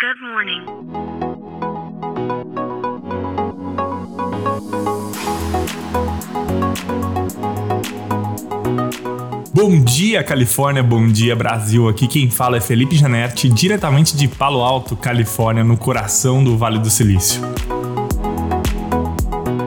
Good morning. Bom dia, Califórnia, bom dia, Brasil. Aqui quem fala é Felipe Janetti, diretamente de Palo Alto, Califórnia, no coração do Vale do Silício.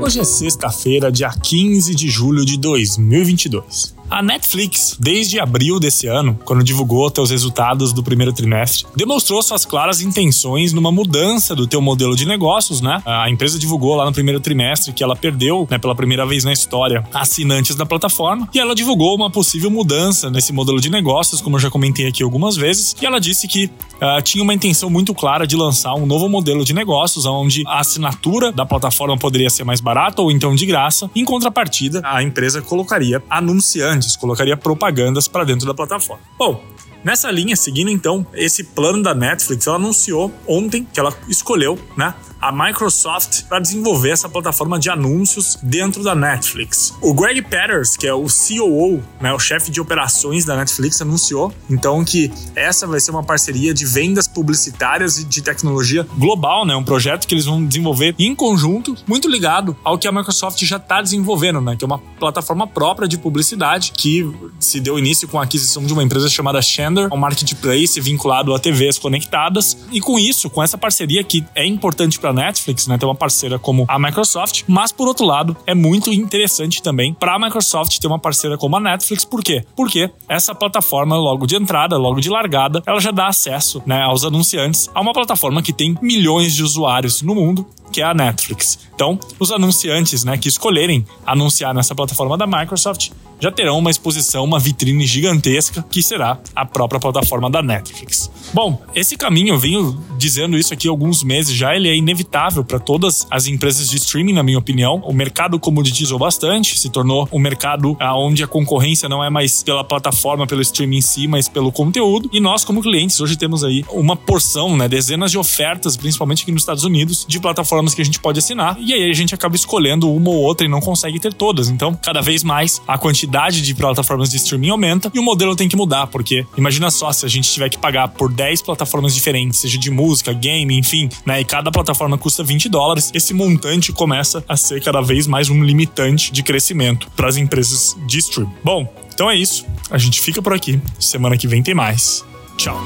Hoje é sexta-feira, dia 15 de julho de 2022. A Netflix, desde abril desse ano, quando divulgou teus resultados do primeiro trimestre, demonstrou suas claras intenções numa mudança do teu modelo de negócios, né? A empresa divulgou lá no primeiro trimestre que ela perdeu, né, pela primeira vez na história, assinantes da plataforma, e ela divulgou uma possível mudança nesse modelo de negócios, como eu já comentei aqui algumas vezes, e ela disse que uh, tinha uma intenção muito clara de lançar um novo modelo de negócios, onde a assinatura da plataforma poderia ser mais barata ou então de graça. Em contrapartida, a empresa colocaria anunciantes colocaria propagandas para dentro da plataforma. Bom, nessa linha, seguindo então esse plano da Netflix, ela anunciou ontem que ela escolheu, né, a Microsoft para desenvolver essa plataforma de anúncios dentro da Netflix. O Greg Peters, que é o COO, né, o chefe de operações da Netflix, anunciou então que essa vai ser uma parceria de vendas publicitárias e de tecnologia global, né, um projeto que eles vão desenvolver em conjunto, muito ligado ao que a Microsoft já está desenvolvendo, né, que é uma plataforma própria de publicidade que se deu início com a aquisição de uma empresa chamada Shender, um marketplace vinculado a TVs conectadas. E com isso, com essa parceria que é importante para Netflix, né, ter uma parceira como a Microsoft, mas por outro lado, é muito interessante também para a Microsoft ter uma parceira como a Netflix, por quê? Porque essa plataforma logo de entrada, logo de largada, ela já dá acesso, né, aos anunciantes a uma plataforma que tem milhões de usuários no mundo, que é a Netflix. Então, os anunciantes, né, que escolherem anunciar nessa plataforma da Microsoft já terão uma exposição, uma vitrine gigantesca que será a própria plataforma da Netflix. Bom, esse caminho, eu venho dizendo isso aqui há alguns meses já, ele é inevitável para todas as empresas de streaming, na minha opinião. O mercado comoditizou bastante, se tornou um mercado onde a concorrência não é mais pela plataforma, pelo streaming em si, mas pelo conteúdo. E nós, como clientes, hoje temos aí uma porção, né, dezenas de ofertas, principalmente aqui nos Estados Unidos, de plataformas que a gente pode assinar. E aí a gente acaba escolhendo uma ou outra e não consegue ter todas. Então, cada vez mais a quantidade de plataformas de streaming aumenta e o modelo tem que mudar, porque imagina só se a gente tiver que pagar por 10 plataformas diferentes, seja de música, game, enfim, né? E cada plataforma custa 20 dólares, esse montante começa a ser cada vez mais um limitante de crescimento para as empresas de streaming. Bom, então é isso. A gente fica por aqui. Semana que vem tem mais. Tchau.